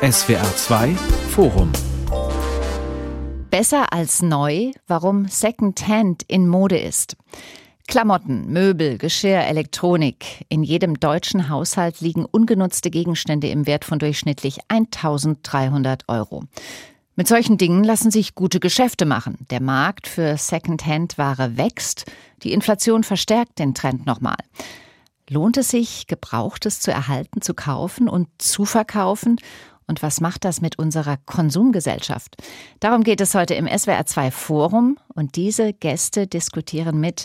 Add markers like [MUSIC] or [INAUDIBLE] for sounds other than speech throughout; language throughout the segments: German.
SWR 2 Forum Besser als neu, warum Secondhand in Mode ist. Klamotten, Möbel, Geschirr, Elektronik. In jedem deutschen Haushalt liegen ungenutzte Gegenstände im Wert von durchschnittlich 1300 Euro. Mit solchen Dingen lassen sich gute Geschäfte machen. Der Markt für Secondhand-Ware wächst. Die Inflation verstärkt den Trend nochmal. Lohnt es sich, Gebrauchtes zu erhalten, zu kaufen und zu verkaufen? Und was macht das mit unserer Konsumgesellschaft? Darum geht es heute im SWR2 Forum und diese Gäste diskutieren mit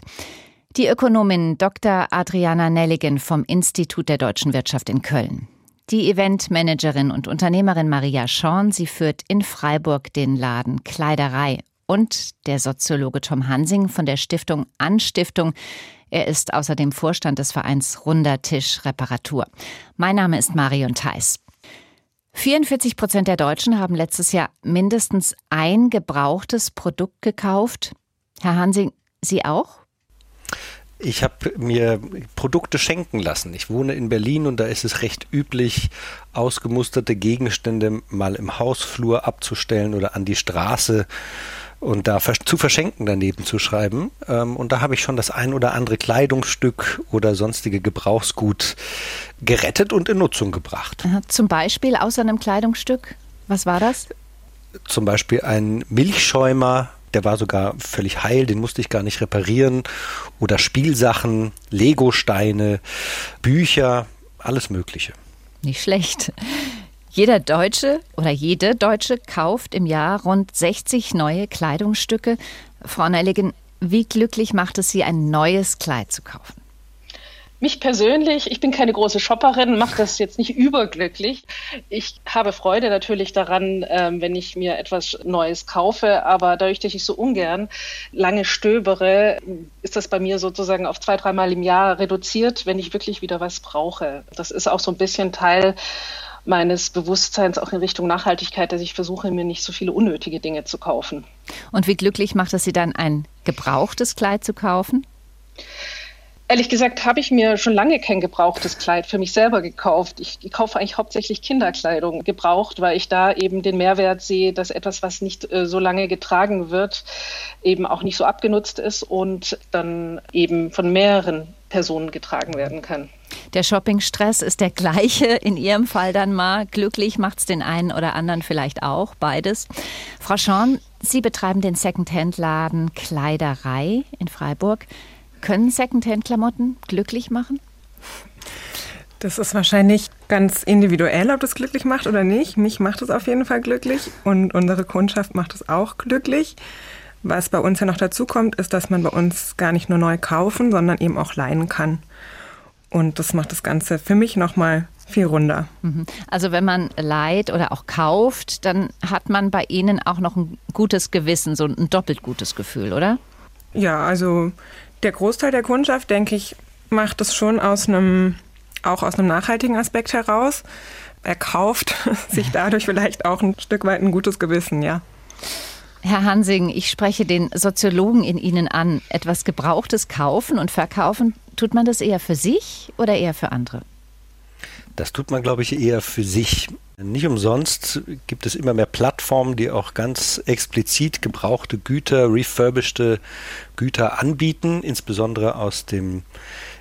die Ökonomin Dr. Adriana Nelligen vom Institut der deutschen Wirtschaft in Köln. Die Eventmanagerin und Unternehmerin Maria Schorn, sie führt in Freiburg den Laden Kleiderei und der Soziologe Tom Hansing von der Stiftung Anstiftung. Er ist außerdem Vorstand des Vereins Runder Tisch Reparatur. Mein Name ist Marion Theis. 44 Prozent der Deutschen haben letztes Jahr mindestens ein gebrauchtes Produkt gekauft. Herr Hansing, Sie auch? Ich habe mir Produkte schenken lassen. Ich wohne in Berlin und da ist es recht üblich, ausgemusterte Gegenstände mal im Hausflur abzustellen oder an die Straße und da zu verschenken daneben zu schreiben. Ähm, und da habe ich schon das ein oder andere Kleidungsstück oder sonstige Gebrauchsgut gerettet und in Nutzung gebracht. Zum Beispiel außer einem Kleidungsstück? Was war das? Zum Beispiel ein Milchschäumer, der war sogar völlig heil, den musste ich gar nicht reparieren. Oder Spielsachen, Legosteine, Bücher, alles Mögliche. Nicht schlecht. Jeder Deutsche oder jede Deutsche kauft im Jahr rund 60 neue Kleidungsstücke. Frau Nelligen, wie glücklich macht es Sie, ein neues Kleid zu kaufen? Mich persönlich, ich bin keine große Shopperin, macht das jetzt nicht überglücklich. Ich habe Freude natürlich daran, ähm, wenn ich mir etwas Neues kaufe, aber dadurch, dass ich so ungern lange stöbere, ist das bei mir sozusagen auf zwei, dreimal im Jahr reduziert, wenn ich wirklich wieder was brauche. Das ist auch so ein bisschen Teil meines Bewusstseins auch in Richtung Nachhaltigkeit, dass ich versuche, mir nicht so viele unnötige Dinge zu kaufen. Und wie glücklich macht es Sie dann, ein gebrauchtes Kleid zu kaufen? Ehrlich gesagt habe ich mir schon lange kein gebrauchtes Kleid für mich selber gekauft. Ich, kaufe eigentlich hauptsächlich Kinderkleidung gebraucht, weil ich da eben den Mehrwert sehe, dass etwas, was nicht äh, so lange getragen wird, eben auch nicht so abgenutzt ist und dann eben von mehreren Personen getragen werden kann. Der Shoppingstress ist der gleiche [LAUGHS] in Ihrem Fall dann mal. Glücklich macht es den einen oder anderen vielleicht auch, beides. Frau Schorn, Sie betreiben den Secondhand-Laden Kleiderei in Freiburg. Können Secondhand-Klamotten glücklich machen? Das ist wahrscheinlich ganz individuell, ob das glücklich macht oder nicht. Mich macht es auf jeden Fall glücklich und unsere Kundschaft macht es auch glücklich. Was bei uns ja noch dazu kommt, ist, dass man bei uns gar nicht nur neu kaufen, sondern eben auch leihen kann. Und das macht das Ganze für mich nochmal viel runder. Mhm. Also wenn man leiht oder auch kauft, dann hat man bei Ihnen auch noch ein gutes Gewissen, so ein doppelt gutes Gefühl, oder? Ja, also der Großteil der Kundschaft, denke ich, macht es schon aus einem, auch aus einem nachhaltigen Aspekt heraus. Er kauft [LAUGHS] sich dadurch vielleicht auch ein Stück weit ein gutes Gewissen, ja. Herr Hansing, ich spreche den Soziologen in Ihnen an. Etwas Gebrauchtes kaufen und verkaufen, tut man das eher für sich oder eher für andere? Das tut man, glaube ich, eher für sich. Nicht umsonst gibt es immer mehr Plattformen, die auch ganz explizit gebrauchte Güter, refurbischte Güter anbieten, insbesondere aus dem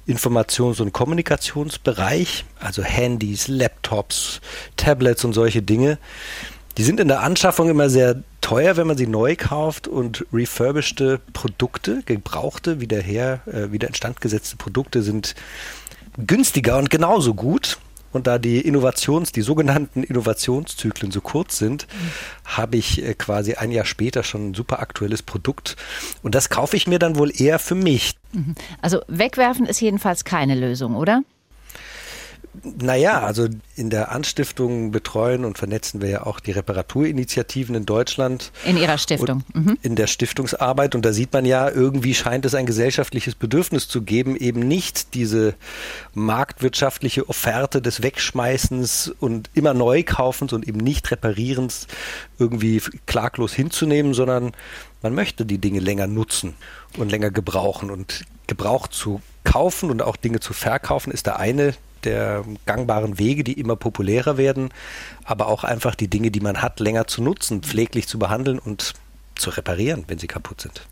Informations- und Kommunikationsbereich, also Handys, Laptops, Tablets und solche Dinge. Die sind in der Anschaffung immer sehr teuer, wenn man sie neu kauft und refurbischte Produkte, gebrauchte, wieder her, äh, wieder instand gesetzte Produkte sind günstiger und genauso gut. Und da die Innovations, die sogenannten Innovationszyklen so kurz sind, mhm. habe ich äh, quasi ein Jahr später schon ein super aktuelles Produkt. Und das kaufe ich mir dann wohl eher für mich. Also wegwerfen ist jedenfalls keine Lösung, oder? Naja, also in der Anstiftung betreuen und vernetzen wir ja auch die Reparaturinitiativen in Deutschland. In Ihrer Stiftung. Mhm. In der Stiftungsarbeit. Und da sieht man ja, irgendwie scheint es ein gesellschaftliches Bedürfnis zu geben, eben nicht diese marktwirtschaftliche Offerte des Wegschmeißens und immer Neukaufens und eben nicht Reparierens irgendwie klaglos hinzunehmen, sondern man möchte die Dinge länger nutzen und länger gebrauchen. Und gebraucht zu kaufen und auch Dinge zu verkaufen ist der eine der gangbaren Wege, die immer populärer werden, aber auch einfach die Dinge, die man hat, länger zu nutzen, pfleglich zu behandeln und zu reparieren, wenn sie kaputt sind.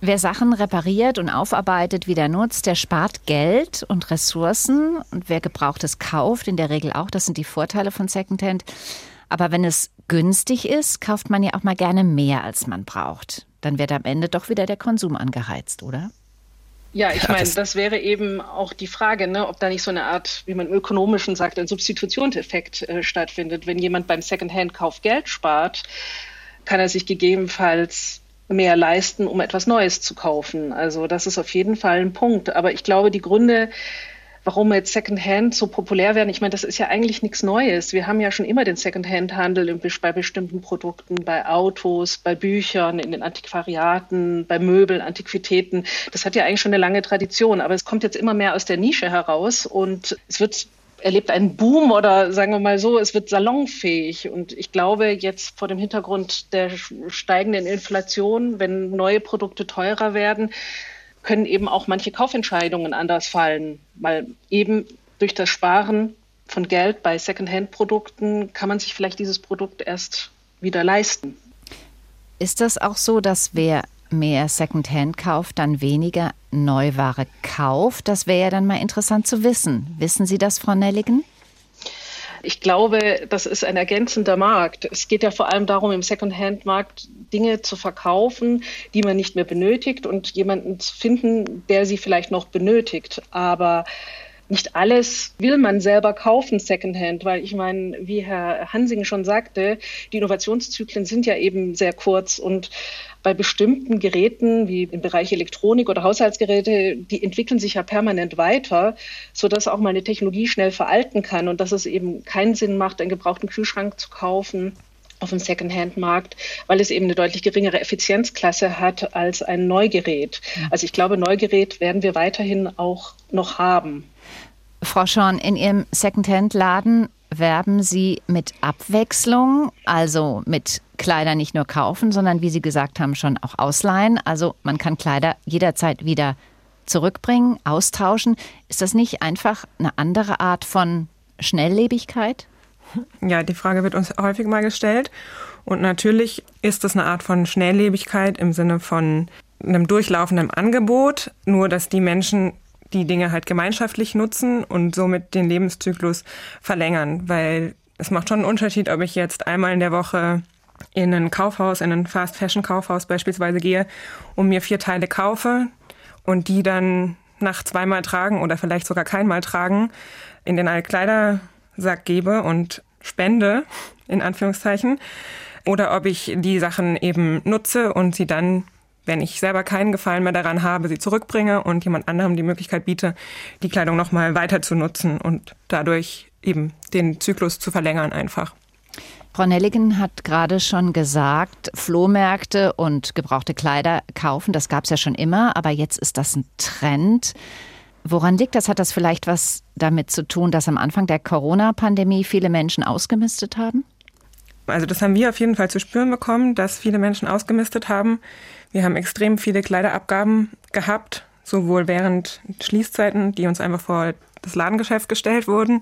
Wer Sachen repariert und aufarbeitet, wieder nutzt, der spart Geld und Ressourcen. Und wer Gebrauchtes kauft, in der Regel auch, das sind die Vorteile von Secondhand. Aber wenn es günstig ist, kauft man ja auch mal gerne mehr, als man braucht. Dann wird am Ende doch wieder der Konsum angeheizt, oder? Ja, ich meine, das wäre eben auch die Frage, ne, ob da nicht so eine Art, wie man im Ökonomischen sagt, ein Substitutionseffekt äh, stattfindet. Wenn jemand beim Secondhand-Kauf Geld spart, kann er sich gegebenenfalls mehr leisten, um etwas Neues zu kaufen. Also das ist auf jeden Fall ein Punkt. Aber ich glaube, die Gründe, warum jetzt Secondhand so populär werden. Ich meine, das ist ja eigentlich nichts Neues. Wir haben ja schon immer den Secondhand-Handel bei bestimmten Produkten, bei Autos, bei Büchern, in den Antiquariaten, bei Möbeln, Antiquitäten. Das hat ja eigentlich schon eine lange Tradition, aber es kommt jetzt immer mehr aus der Nische heraus und es wird erlebt einen Boom oder sagen wir mal so, es wird salonfähig. Und ich glaube, jetzt vor dem Hintergrund der steigenden Inflation, wenn neue Produkte teurer werden, können eben auch manche Kaufentscheidungen anders fallen, weil eben durch das Sparen von Geld bei Secondhand-Produkten kann man sich vielleicht dieses Produkt erst wieder leisten. Ist das auch so, dass wer mehr Secondhand kauft, dann weniger Neuware kauft? Das wäre ja dann mal interessant zu wissen. Wissen Sie das, Frau Nelligen? Ich glaube, das ist ein ergänzender Markt. Es geht ja vor allem darum, im Secondhand-Markt Dinge zu verkaufen, die man nicht mehr benötigt und jemanden zu finden, der sie vielleicht noch benötigt. Aber nicht alles will man selber kaufen Secondhand, weil ich meine, wie Herr Hansing schon sagte, die Innovationszyklen sind ja eben sehr kurz und bei bestimmten Geräten wie im Bereich Elektronik oder Haushaltsgeräte, die entwickeln sich ja permanent weiter, sodass auch mal eine Technologie schnell veralten kann und dass es eben keinen Sinn macht, einen gebrauchten Kühlschrank zu kaufen auf dem Secondhand-Markt, weil es eben eine deutlich geringere Effizienzklasse hat als ein Neugerät. Mhm. Also ich glaube, Neugerät werden wir weiterhin auch noch haben. Frau Schorn, in Ihrem Secondhand-Laden werben Sie mit Abwechslung, also mit Kleider nicht nur kaufen, sondern wie Sie gesagt haben, schon auch ausleihen. Also man kann Kleider jederzeit wieder zurückbringen, austauschen. Ist das nicht einfach eine andere Art von Schnelllebigkeit? Ja, die Frage wird uns häufig mal gestellt. Und natürlich ist das eine Art von Schnelllebigkeit im Sinne von einem durchlaufenden Angebot, nur dass die Menschen die Dinge halt gemeinschaftlich nutzen und somit den Lebenszyklus verlängern, weil es macht schon einen Unterschied, ob ich jetzt einmal in der Woche in ein Kaufhaus, in ein Fast-Fashion-Kaufhaus beispielsweise gehe und mir vier Teile kaufe und die dann nach zweimal tragen oder vielleicht sogar keinmal tragen, in den Altkleidersack gebe und spende, in Anführungszeichen, oder ob ich die Sachen eben nutze und sie dann wenn ich selber keinen Gefallen mehr daran habe, sie zurückbringe und jemand anderem die Möglichkeit biete, die Kleidung nochmal weiter zu nutzen und dadurch eben den Zyklus zu verlängern einfach. Frau Nelligen hat gerade schon gesagt, Flohmärkte und gebrauchte Kleider kaufen, das gab es ja schon immer, aber jetzt ist das ein Trend. Woran liegt das? Hat das vielleicht was damit zu tun, dass am Anfang der Corona-Pandemie viele Menschen ausgemistet haben? Also das haben wir auf jeden Fall zu spüren bekommen, dass viele Menschen ausgemistet haben. Wir haben extrem viele Kleiderabgaben gehabt, sowohl während Schließzeiten, die uns einfach vor das Ladengeschäft gestellt wurden,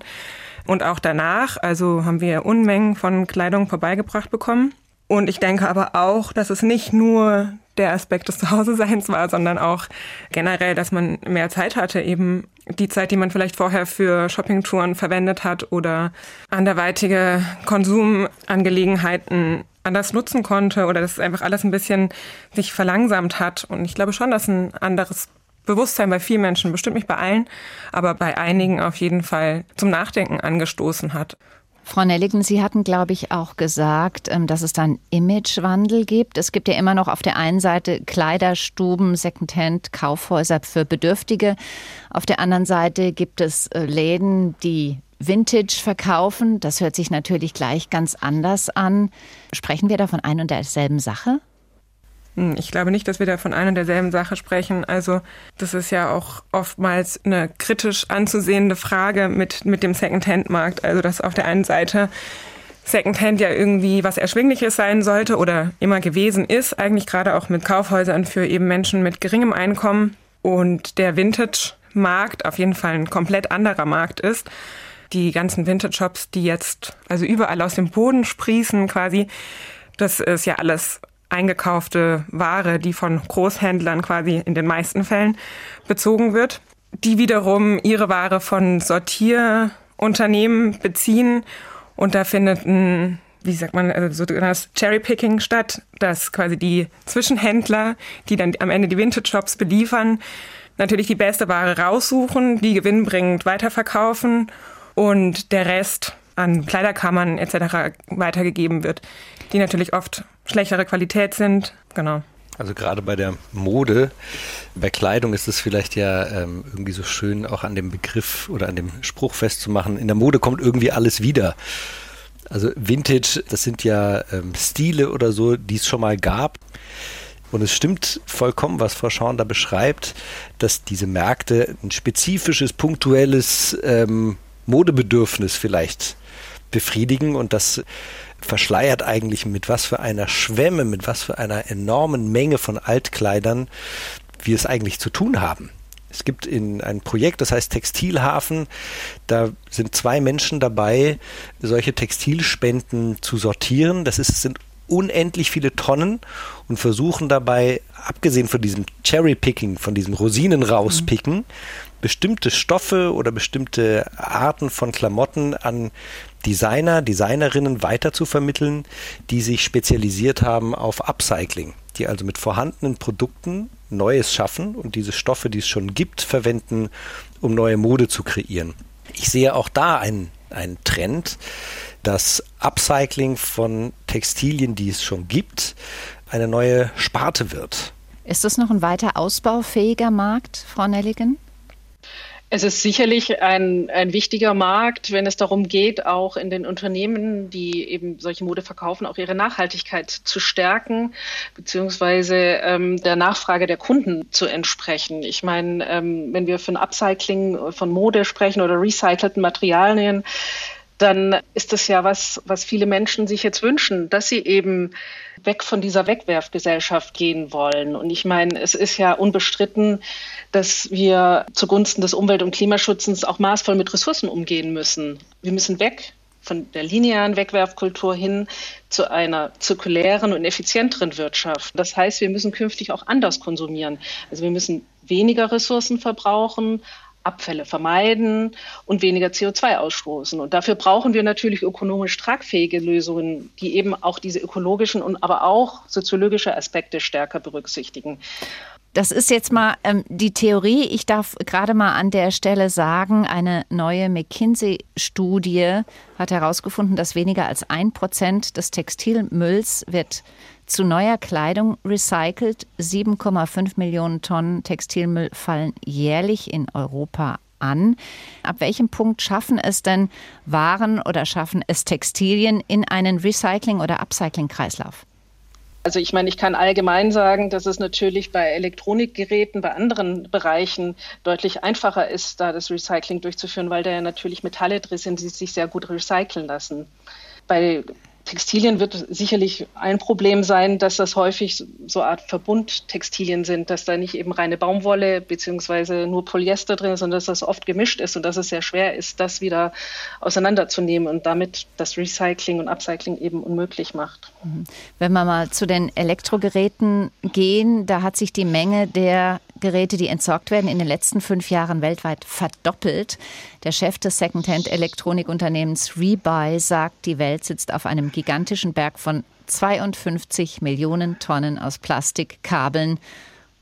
und auch danach. Also haben wir Unmengen von Kleidung vorbeigebracht bekommen. Und ich denke aber auch, dass es nicht nur der Aspekt des Zuhause-Seins war, sondern auch generell, dass man mehr Zeit hatte, eben die Zeit, die man vielleicht vorher für Shoppingtouren verwendet hat oder anderweitige Konsumangelegenheiten anders nutzen konnte oder dass es einfach alles ein bisschen sich verlangsamt hat. Und ich glaube schon, dass ein anderes Bewusstsein bei vielen Menschen, bestimmt nicht bei allen, aber bei einigen auf jeden Fall zum Nachdenken angestoßen hat. Frau Nelligen, Sie hatten, glaube ich, auch gesagt, ähm, dass es dann Imagewandel gibt. Es gibt ja immer noch auf der einen Seite Kleiderstuben, Secondhand, Kaufhäuser für Bedürftige. Auf der anderen Seite gibt es äh, Läden, die Vintage verkaufen. Das hört sich natürlich gleich ganz anders an. Sprechen wir da von ein und derselben Sache? Hm, ich glaube nicht, dass wir da von einer und derselben Sache sprechen. Also das ist ja auch oftmals eine kritisch anzusehende Frage mit, mit dem Secondhand-Markt. Also dass auf der einen Seite Secondhand ja irgendwie was Erschwingliches sein sollte oder immer gewesen ist, eigentlich gerade auch mit Kaufhäusern für eben Menschen mit geringem Einkommen und der Vintage Markt auf jeden Fall ein komplett anderer Markt ist. Die ganzen Vintage-Shops, die jetzt also überall aus dem Boden sprießen quasi, das ist ja alles eingekaufte Ware, die von Großhändlern quasi in den meisten Fällen bezogen wird, die wiederum ihre Ware von Sortierunternehmen beziehen. Und da findet ein wie sagt man, also das Cherrypicking statt, dass quasi die Zwischenhändler, die dann am Ende die Vintage-Shops beliefern, natürlich die beste Ware raussuchen, die gewinnbringend weiterverkaufen und der Rest an Kleiderkammern etc. weitergegeben wird, die natürlich oft schlechtere Qualität sind. Genau. Also gerade bei der Mode, bei Kleidung ist es vielleicht ja ähm, irgendwie so schön, auch an dem Begriff oder an dem Spruch festzumachen. In der Mode kommt irgendwie alles wieder. Also Vintage, das sind ja ähm, Stile oder so, die es schon mal gab. Und es stimmt vollkommen, was Frau Schauern da beschreibt, dass diese Märkte ein spezifisches, punktuelles ähm, Modebedürfnis vielleicht befriedigen und das verschleiert eigentlich mit was für einer Schwemme, mit was für einer enormen Menge von Altkleidern wir es eigentlich zu tun haben. Es gibt in ein Projekt, das heißt Textilhafen. Da sind zwei Menschen dabei, solche Textilspenden zu sortieren. Das ist, sind unendlich viele Tonnen und versuchen dabei, abgesehen von diesem Cherry-Picking, von diesem Rosinen rauspicken, mhm. bestimmte Stoffe oder bestimmte Arten von Klamotten an Designer, Designerinnen weiter zu vermitteln, die sich spezialisiert haben auf Upcycling, die also mit vorhandenen Produkten Neues schaffen und diese Stoffe, die es schon gibt, verwenden, um neue Mode zu kreieren. Ich sehe auch da einen, einen Trend, dass Upcycling von Textilien, die es schon gibt, eine neue Sparte wird. Ist das noch ein weiter ausbaufähiger Markt, Frau Nelligen? Es ist sicherlich ein, ein wichtiger Markt, wenn es darum geht, auch in den Unternehmen, die eben solche Mode verkaufen, auch ihre Nachhaltigkeit zu stärken, beziehungsweise ähm, der Nachfrage der Kunden zu entsprechen. Ich meine, ähm, wenn wir von Upcycling von Mode sprechen oder recycelten Materialien, dann ist das ja was, was viele Menschen sich jetzt wünschen, dass sie eben weg von dieser Wegwerfgesellschaft gehen wollen. Und ich meine, es ist ja unbestritten, dass wir zugunsten des Umwelt- und Klimaschutzes auch maßvoll mit Ressourcen umgehen müssen. Wir müssen weg von der linearen Wegwerfkultur hin zu einer zirkulären und effizienteren Wirtschaft. Das heißt, wir müssen künftig auch anders konsumieren. Also wir müssen weniger Ressourcen verbrauchen, Abfälle vermeiden und weniger CO2 ausstoßen. Und dafür brauchen wir natürlich ökonomisch tragfähige Lösungen, die eben auch diese ökologischen und aber auch soziologische Aspekte stärker berücksichtigen. Das ist jetzt mal ähm, die Theorie. Ich darf gerade mal an der Stelle sagen, eine neue McKinsey-Studie hat herausgefunden, dass weniger als ein Prozent des Textilmülls wird zu neuer Kleidung recycelt. 7,5 Millionen Tonnen Textilmüll fallen jährlich in Europa an. Ab welchem Punkt schaffen es denn Waren oder schaffen es Textilien in einen Recycling- oder Upcycling-Kreislauf? Also ich meine, ich kann allgemein sagen, dass es natürlich bei Elektronikgeräten, bei anderen Bereichen deutlich einfacher ist, da das Recycling durchzuführen, weil da ja natürlich Metalle drin sind, die sich sehr gut recyceln lassen. Bei Textilien wird sicherlich ein Problem sein, dass das häufig so Art Verbundtextilien sind, dass da nicht eben reine Baumwolle beziehungsweise nur Polyester drin ist, sondern dass das oft gemischt ist und dass es sehr schwer ist, das wieder auseinanderzunehmen und damit das Recycling und Upcycling eben unmöglich macht. Mhm. Wenn wir mal zu den Elektrogeräten gehen, da hat sich die Menge der Geräte, die entsorgt werden, in den letzten fünf Jahren weltweit verdoppelt. Der Chef des Secondhand-Elektronikunternehmens Rebuy sagt, die Welt sitzt auf einem gigantischen Berg von 52 Millionen Tonnen aus Plastik, Kabeln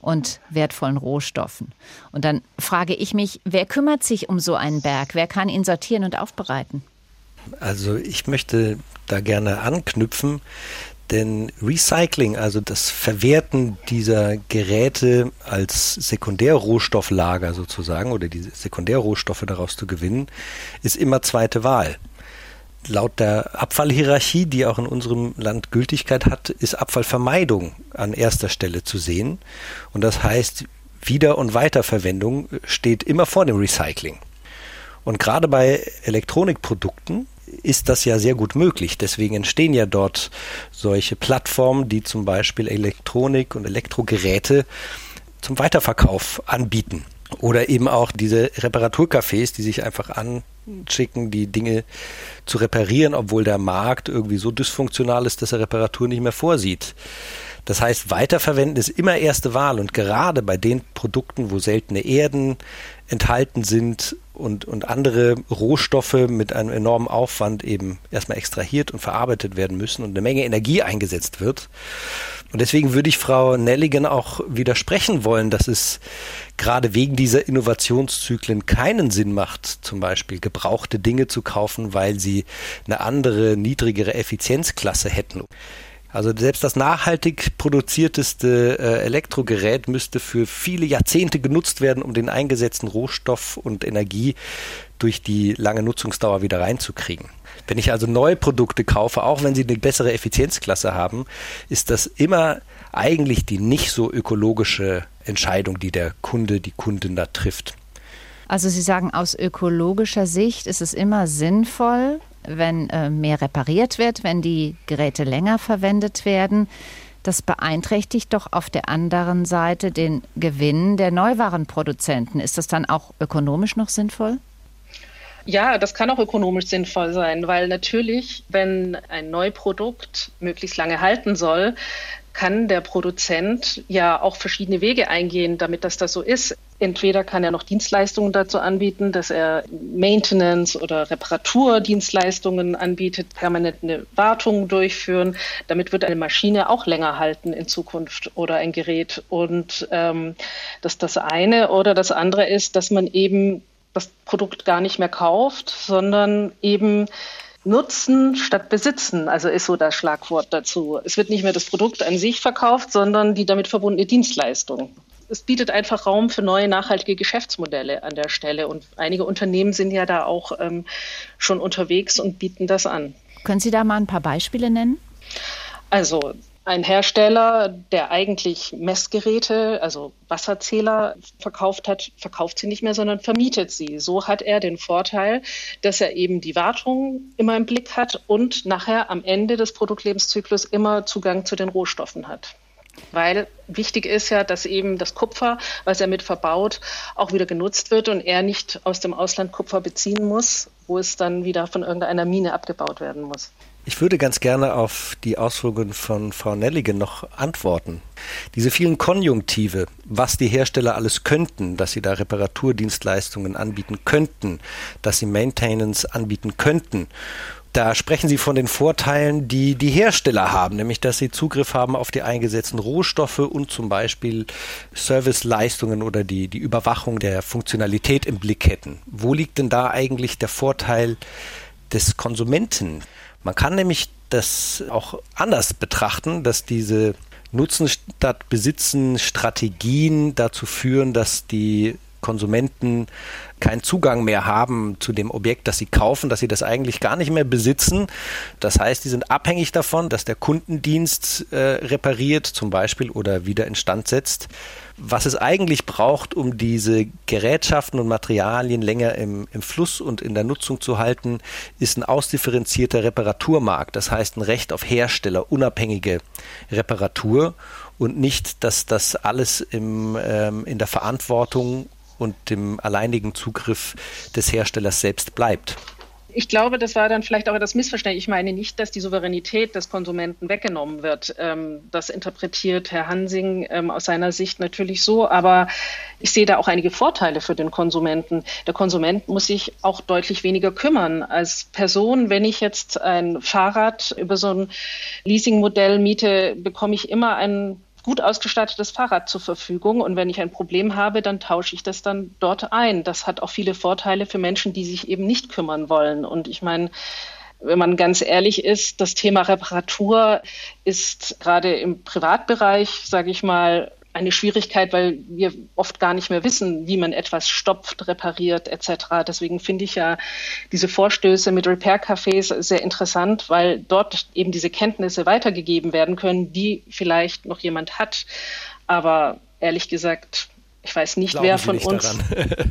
und wertvollen Rohstoffen. Und dann frage ich mich, wer kümmert sich um so einen Berg? Wer kann ihn sortieren und aufbereiten? Also ich möchte da gerne anknüpfen. Denn Recycling, also das Verwerten dieser Geräte als Sekundärrohstofflager sozusagen oder die Sekundärrohstoffe daraus zu gewinnen, ist immer zweite Wahl. Laut der Abfallhierarchie, die auch in unserem Land Gültigkeit hat, ist Abfallvermeidung an erster Stelle zu sehen. Und das heißt, Wieder- und Weiterverwendung steht immer vor dem Recycling. Und gerade bei Elektronikprodukten ist das ja sehr gut möglich. Deswegen entstehen ja dort solche Plattformen, die zum Beispiel Elektronik und Elektrogeräte zum Weiterverkauf anbieten. Oder eben auch diese Reparaturcafés, die sich einfach anschicken, die Dinge zu reparieren, obwohl der Markt irgendwie so dysfunktional ist, dass er Reparatur nicht mehr vorsieht. Das heißt, weiterverwenden ist immer erste Wahl und gerade bei den Produkten, wo seltene Erden enthalten sind und, und andere Rohstoffe mit einem enormen Aufwand eben erstmal extrahiert und verarbeitet werden müssen und eine Menge Energie eingesetzt wird. Und deswegen würde ich Frau Nelligan auch widersprechen wollen, dass es gerade wegen dieser Innovationszyklen keinen Sinn macht, zum Beispiel gebrauchte Dinge zu kaufen, weil sie eine andere, niedrigere Effizienzklasse hätten. Also selbst das nachhaltig produzierteste äh, Elektrogerät müsste für viele Jahrzehnte genutzt werden, um den eingesetzten Rohstoff und Energie durch die lange Nutzungsdauer wieder reinzukriegen. Wenn ich also neue Produkte kaufe, auch wenn sie eine bessere Effizienzklasse haben, ist das immer eigentlich die nicht so ökologische Entscheidung, die der Kunde, die Kundin da trifft. Also Sie sagen, aus ökologischer Sicht ist es immer sinnvoll, wenn äh, mehr repariert wird, wenn die Geräte länger verwendet werden. Das beeinträchtigt doch auf der anderen Seite den Gewinn der Neuwarenproduzenten. Ist das dann auch ökonomisch noch sinnvoll? Ja, das kann auch ökonomisch sinnvoll sein, weil natürlich, wenn ein Neuprodukt möglichst lange halten soll, kann der Produzent ja auch verschiedene Wege eingehen, damit das das so ist. Entweder kann er noch Dienstleistungen dazu anbieten, dass er Maintenance oder Reparaturdienstleistungen anbietet, permanente Wartung durchführen. Damit wird eine Maschine auch länger halten in Zukunft oder ein Gerät. Und ähm, das das eine. Oder das andere ist, dass man eben das Produkt gar nicht mehr kauft, sondern eben Nutzen statt Besitzen, also ist so das Schlagwort dazu. Es wird nicht mehr das Produkt an sich verkauft, sondern die damit verbundene Dienstleistung. Es bietet einfach Raum für neue nachhaltige Geschäftsmodelle an der Stelle. Und einige Unternehmen sind ja da auch ähm, schon unterwegs und bieten das an. Können Sie da mal ein paar Beispiele nennen? Also ein Hersteller, der eigentlich Messgeräte, also Wasserzähler verkauft hat, verkauft sie nicht mehr, sondern vermietet sie. So hat er den Vorteil, dass er eben die Wartung immer im Blick hat und nachher am Ende des Produktlebenszyklus immer Zugang zu den Rohstoffen hat. Weil wichtig ist ja, dass eben das Kupfer, was er mit verbaut, auch wieder genutzt wird und er nicht aus dem Ausland Kupfer beziehen muss, wo es dann wieder von irgendeiner Mine abgebaut werden muss. Ich würde ganz gerne auf die Ausführungen von Frau Nelligen noch antworten. Diese vielen Konjunktive, was die Hersteller alles könnten, dass sie da Reparaturdienstleistungen anbieten könnten, dass sie Maintenance anbieten könnten. Da sprechen Sie von den Vorteilen, die die Hersteller haben, nämlich dass sie Zugriff haben auf die eingesetzten Rohstoffe und zum Beispiel Serviceleistungen oder die, die Überwachung der Funktionalität im Blick hätten. Wo liegt denn da eigentlich der Vorteil des Konsumenten? Man kann nämlich das auch anders betrachten, dass diese Nutzen statt Besitzen Strategien dazu führen, dass die Konsumenten keinen Zugang mehr haben zu dem Objekt, das sie kaufen, dass sie das eigentlich gar nicht mehr besitzen. Das heißt, die sind abhängig davon, dass der Kundendienst äh, repariert zum Beispiel oder wieder instand setzt. Was es eigentlich braucht, um diese Gerätschaften und Materialien länger im, im Fluss und in der Nutzung zu halten, ist ein ausdifferenzierter Reparaturmarkt. Das heißt ein Recht auf Hersteller, unabhängige Reparatur und nicht, dass das alles im, ähm, in der Verantwortung und dem alleinigen Zugriff des Herstellers selbst bleibt. Ich glaube, das war dann vielleicht auch das Missverständnis. Ich meine nicht, dass die Souveränität des Konsumenten weggenommen wird. Ähm, das interpretiert Herr Hansing ähm, aus seiner Sicht natürlich so, aber ich sehe da auch einige Vorteile für den Konsumenten. Der Konsument muss sich auch deutlich weniger kümmern. Als Person, wenn ich jetzt ein Fahrrad über so ein Leasingmodell miete, bekomme ich immer einen gut ausgestattetes Fahrrad zur Verfügung. Und wenn ich ein Problem habe, dann tausche ich das dann dort ein. Das hat auch viele Vorteile für Menschen, die sich eben nicht kümmern wollen. Und ich meine, wenn man ganz ehrlich ist, das Thema Reparatur ist gerade im Privatbereich, sage ich mal, eine Schwierigkeit, weil wir oft gar nicht mehr wissen, wie man etwas stopft, repariert etc. Deswegen finde ich ja diese Vorstöße mit Repair-Cafés sehr interessant, weil dort eben diese Kenntnisse weitergegeben werden können, die vielleicht noch jemand hat. Aber ehrlich gesagt, Ich weiß nicht, Glauben wer Sie von nicht uns.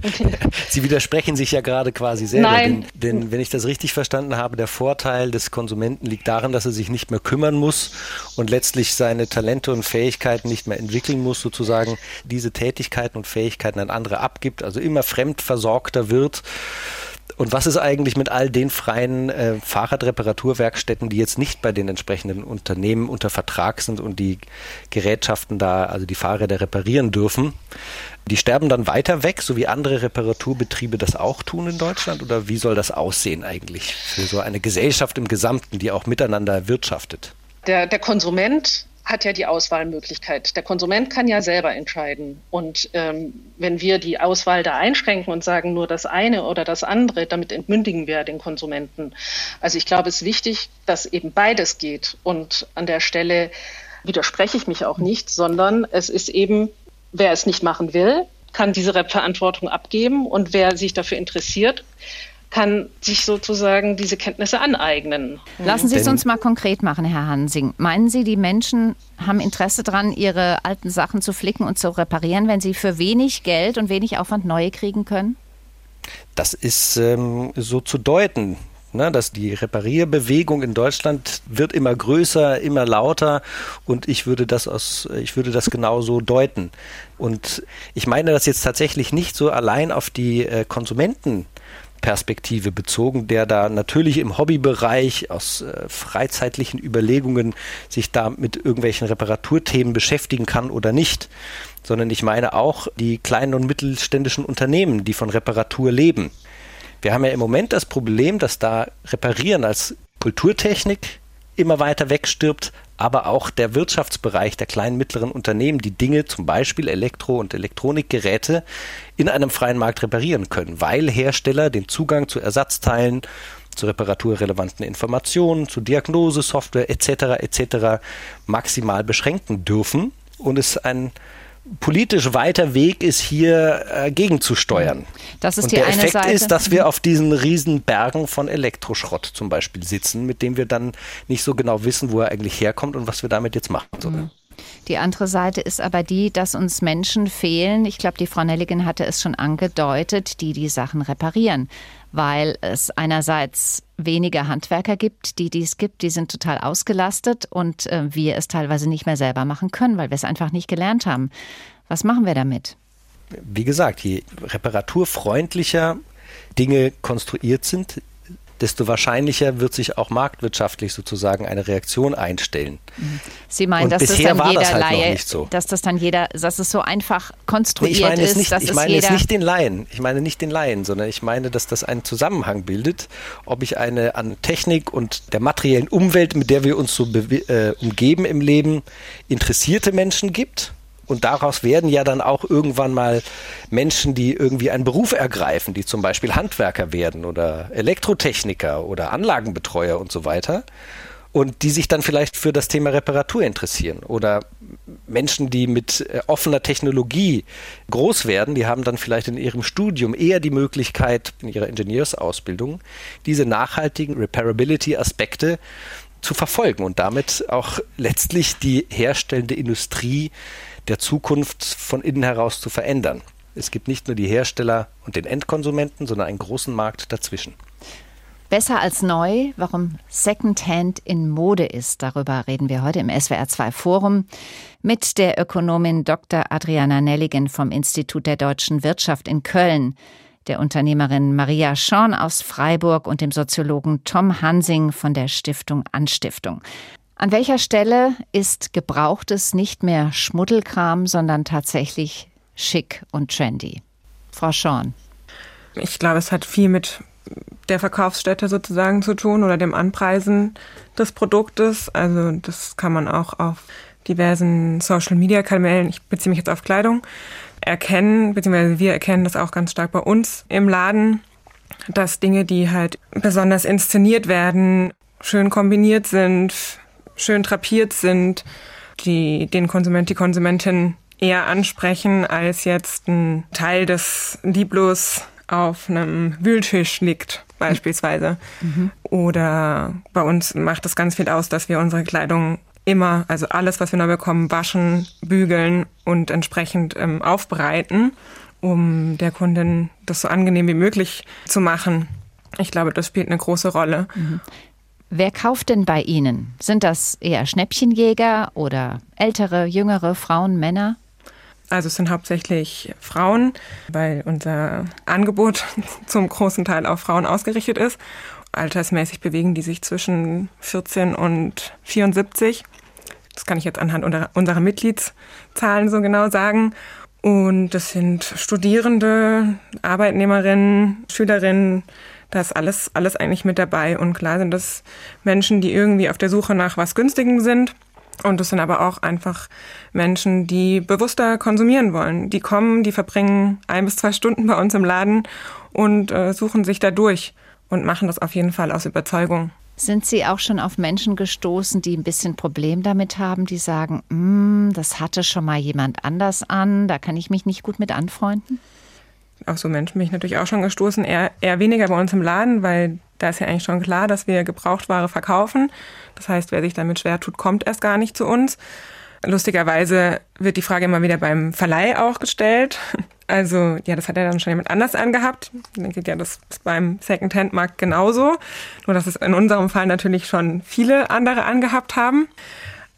[LAUGHS] Sie widersprechen sich ja gerade quasi selber. Nein. Denn, denn wenn ich das richtig verstanden habe, der Vorteil des Konsumenten liegt darin, dass er sich nicht mehr kümmern muss und letztlich seine Talente und Fähigkeiten nicht mehr entwickeln muss, sozusagen diese Tätigkeiten und Fähigkeiten an andere abgibt, also immer fremdversorgter wird und was ist eigentlich mit all den freien äh, Fahrradreparaturwerkstätten, die jetzt nicht bei den entsprechenden Unternehmen unter Vertrag sind und die Gerätschaften da, also die Fahrräder reparieren dürfen? Die sterben dann weiter weg, so wie andere Reparaturbetriebe das auch tun in Deutschland? Oder wie soll das aussehen eigentlich für so eine Gesellschaft im Gesamten, die auch miteinander wirtschaftet? Der, der Konsument hat ja die Auswahlmöglichkeit. Der Konsument kann ja selber entscheiden. Und ähm, wenn wir die Auswahl da einschränken und sagen nur das eine oder das andere, damit entmündigen wir den Konsumenten. Also ich glaube, es ist wichtig, dass eben beides geht. Und an der Stelle widerspreche ich mich auch nicht, sondern es ist eben, wer es nicht machen will, kann diese Verantwortung abgeben und wer sich dafür interessiert, kann sich sozusagen diese Kenntnisse aneignen. Lassen Sie es uns mal konkret machen, Herr Hansing. Meinen Sie, die Menschen haben Interesse daran, ihre alten Sachen zu flicken und zu reparieren, wenn sie für wenig Geld und wenig Aufwand neue kriegen können? Das ist ähm, so zu deuten. Ne, dass die Reparierbewegung in Deutschland wird immer größer, immer lauter und ich würde das aus, ich würde das genauso deuten. Und ich meine das jetzt tatsächlich nicht so allein auf die äh, Konsumenten Perspektive bezogen, der da natürlich im Hobbybereich aus äh, freizeitlichen Überlegungen sich da mit irgendwelchen Reparaturthemen beschäftigen kann oder nicht, sondern ich meine auch die kleinen und mittelständischen Unternehmen, die von Reparatur leben. Wir haben ja im Moment das Problem, dass da Reparieren als Kulturtechnik immer weiter wegstirbt, aber auch der Wirtschaftsbereich der kleinen mittleren Unternehmen, die Dinge, zum Beispiel Elektro- und Elektronikgeräte, in einem freien Markt reparieren können, weil Hersteller den Zugang zu Ersatzteilen, zu reparaturrelevanten Informationen, zu Diagnosesoftware etc. etc. maximal beschränken dürfen und es ein politisch weiter Weg ist, hier äh, gegenzusteuern. Das ist und die der eine Effekt Seite. ist, dass wir auf diesen riesen Bergen von Elektroschrott zum Beispiel sitzen, mit dem wir dann nicht so genau wissen, wo er eigentlich herkommt und was wir damit jetzt machen sollen. Die andere Seite ist aber die, dass uns Menschen fehlen. Ich glaube, die Frau Nelligen hatte es schon angedeutet, die die Sachen reparieren, weil es einerseits weniger Handwerker gibt, die dies gibt, die sind total ausgelastet und äh, wir es teilweise nicht mehr selber machen können, weil wir es einfach nicht gelernt haben. Was machen wir damit? Wie gesagt, je reparaturfreundlicher Dinge konstruiert sind, desto wahrscheinlicher wird sich auch marktwirtschaftlich sozusagen eine Reaktion einstellen. Sie meinen, Und dass das dann jeder das halt Laie, so. dass das dann jeder, dass es so einfach Nee, konstruiert ich meine, ist, nicht, dass ich es meine jetzt nicht den Laien. Ich meine nicht den Laien, sondern ich meine, dass das einen Zusammenhang bildet, ob ich eine an Technik und der materiellen Umwelt, mit der wir uns so äh, umgeben im Leben, interessierte Menschen gibt. Und daraus werden ja dann auch irgendwann mal Menschen, die irgendwie einen Beruf ergreifen, die zum Beispiel Handwerker werden oder Elektrotechniker oder Anlagenbetreuer und so weiter. Und die sich dann vielleicht für das Thema Reparatur interessieren. Oder Menschen, die mit äh, offener Technologie groß werden, die haben dann vielleicht in ihrem Studium eher die Möglichkeit, in ihrer Ingenieursausbildung, diese nachhaltigen Reparability-Aspekte zu verfolgen und damit auch letztlich die herstellende Industrie der Zukunft von innen heraus zu verändern. Es gibt nicht nur die Hersteller und den Endkonsumenten, sondern einen großen Markt dazwischen. Besser als neu, warum Secondhand in Mode ist. Darüber reden wir heute im SWR2 Forum mit der Ökonomin Dr. Adriana Nelligen vom Institut der deutschen Wirtschaft in Köln, der Unternehmerin Maria Schorn aus Freiburg und dem Soziologen Tom Hansing von der Stiftung Anstiftung. An welcher Stelle ist Gebrauchtes nicht mehr Schmuddelkram, sondern tatsächlich schick und trendy? Frau Schorn. Ich glaube, es hat viel mit der Verkaufsstätte sozusagen zu tun oder dem Anpreisen des Produktes. Also das kann man auch auf diversen Social-Media-Kanälen, ich beziehe mich jetzt auf Kleidung, erkennen, beziehungsweise wir erkennen das auch ganz stark bei uns im Laden, dass Dinge, die halt besonders inszeniert werden, schön kombiniert sind, schön drapiert sind, die den Konsument, die Konsumentin eher ansprechen, als jetzt ein Teil des lieblos auf einem Wühltisch liegt, beispielsweise. Mhm. Oder bei uns macht es ganz viel aus, dass wir unsere Kleidung immer, also alles, was wir neu bekommen, waschen, bügeln und entsprechend ähm, aufbereiten, um der Kundin das so angenehm wie möglich zu machen. Ich glaube, das spielt eine große Rolle. Mhm. Wer kauft denn bei Ihnen? Sind das eher Schnäppchenjäger oder ältere, jüngere Frauen, Männer? Also es sind hauptsächlich Frauen, weil unser Angebot [LAUGHS] zum großen Teil auf Frauen ausgerichtet ist. Altersmäßig bewegen die sich zwischen 14 und 74. Das kann ich jetzt anhand unserer Mitgliedszahlen so genau sagen. Und das sind Studierende, Arbeitnehmerinnen, Schülerinnen, da ist alles, alles eigentlich mit dabei. Und klar sind das Menschen, die irgendwie auf der Suche nach was Günstigem sind. Und das sind aber auch einfach Menschen, die bewusster konsumieren wollen. Die kommen, die verbringen ein bis zwei Stunden bei uns im Laden und äh, suchen sich da durch und machen das auf jeden Fall aus Überzeugung. Sind Sie auch schon auf Menschen gestoßen, die ein bisschen Problem damit haben, die sagen, mm, das hatte schon mal jemand anders an, da kann ich mich nicht gut mit anfreunden? Auf so Menschen bin ich natürlich auch schon gestoßen, eher, eher weniger bei uns im Laden, weil da ist ja eigentlich schon klar, dass wir Gebrauchtware verkaufen. Das heißt, wer sich damit schwer tut, kommt erst gar nicht zu uns. Lustigerweise wird die Frage immer wieder beim Verleih auch gestellt. [LAUGHS] Also, ja, das hat ja dann schon jemand anders angehabt. Ich denke, ja, das ist beim Second-Hand-Markt genauso. Nur, dass es in unserem Fall natürlich schon viele andere angehabt haben.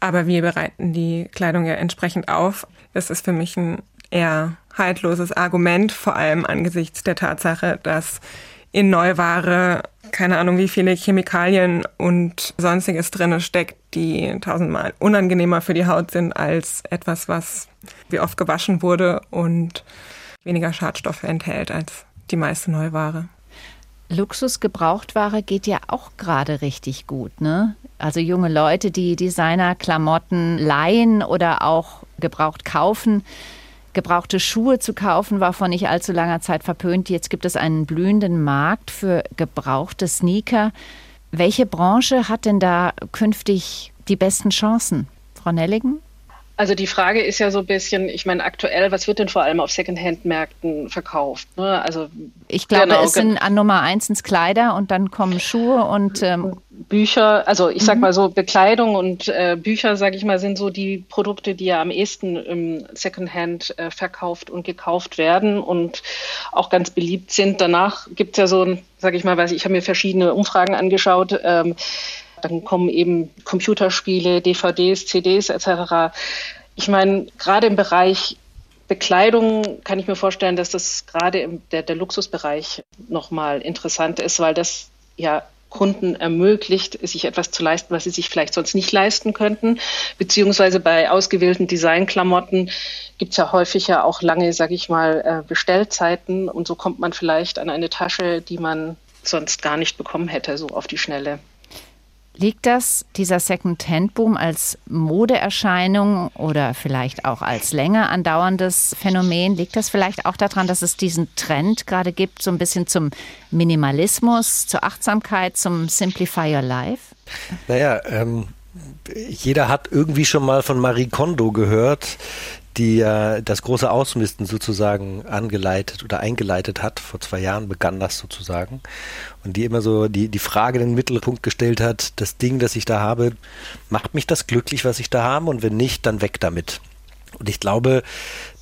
Aber wir bereiten die Kleidung ja entsprechend auf. Das ist für mich ein eher haltloses Argument, vor allem angesichts der Tatsache, dass in Neuware keine Ahnung, wie viele Chemikalien und sonstiges drinne steckt, die tausendmal unangenehmer für die Haut sind als etwas, was wie oft gewaschen wurde und weniger Schadstoffe enthält als die meiste Neuware. Luxusgebrauchtware geht ja auch gerade richtig gut, ne? Also junge Leute, die Designerklamotten leihen oder auch gebraucht kaufen. Gebrauchte Schuhe zu kaufen war vor nicht allzu langer Zeit verpönt. Jetzt gibt es einen blühenden Markt für gebrauchte Sneaker. Welche Branche hat denn da künftig die besten Chancen? Frau Nelligen? Also die Frage ist ja so ein bisschen, ich meine aktuell, was wird denn vor allem auf Secondhand-Märkten verkauft? Ne? Also ich glaube, genau, es sind an Nummer eins ins Kleider und dann kommen Schuhe und ähm Bücher. Also ich sag mhm. mal so Bekleidung und äh, Bücher, sage ich mal, sind so die Produkte, die ja am ehesten im Secondhand äh, verkauft und gekauft werden und auch ganz beliebt sind. Danach gibt es ja so, sage ich mal, weiß ich, ich habe mir verschiedene Umfragen angeschaut. Ähm, dann kommen eben Computerspiele, DVDs, CDs etc. Ich meine, gerade im Bereich Bekleidung kann ich mir vorstellen, dass das gerade im der, der Luxusbereich nochmal interessant ist, weil das ja Kunden ermöglicht, sich etwas zu leisten, was sie sich vielleicht sonst nicht leisten könnten. Beziehungsweise bei ausgewählten Designklamotten gibt es ja häufig ja auch lange, sage ich mal, äh, Bestellzeiten und so kommt man vielleicht an eine Tasche, die man sonst gar nicht bekommen hätte, so auf die Schnelle. Liegt das, dieser Second-Hand-Boom, als Modeerscheinung oder vielleicht auch als länger andauerndes Phänomen? Liegt das vielleicht auch daran, dass es diesen Trend gerade gibt, so ein bisschen zum Minimalismus, zur Achtsamkeit, zum Simplify Your Life? Naja, ähm, jeder hat irgendwie schon mal von Marie Kondo gehört, die ja das große Ausmisten sozusagen angeleitet oder eingeleitet hat. Vor zwei Jahren begann das sozusagen. Und die immer so die, die Frage in den Mittelpunkt gestellt hat, das Ding, das ich da habe, macht mich das glücklich, was ich da habe? Und wenn nicht, dann weg damit. Und ich glaube,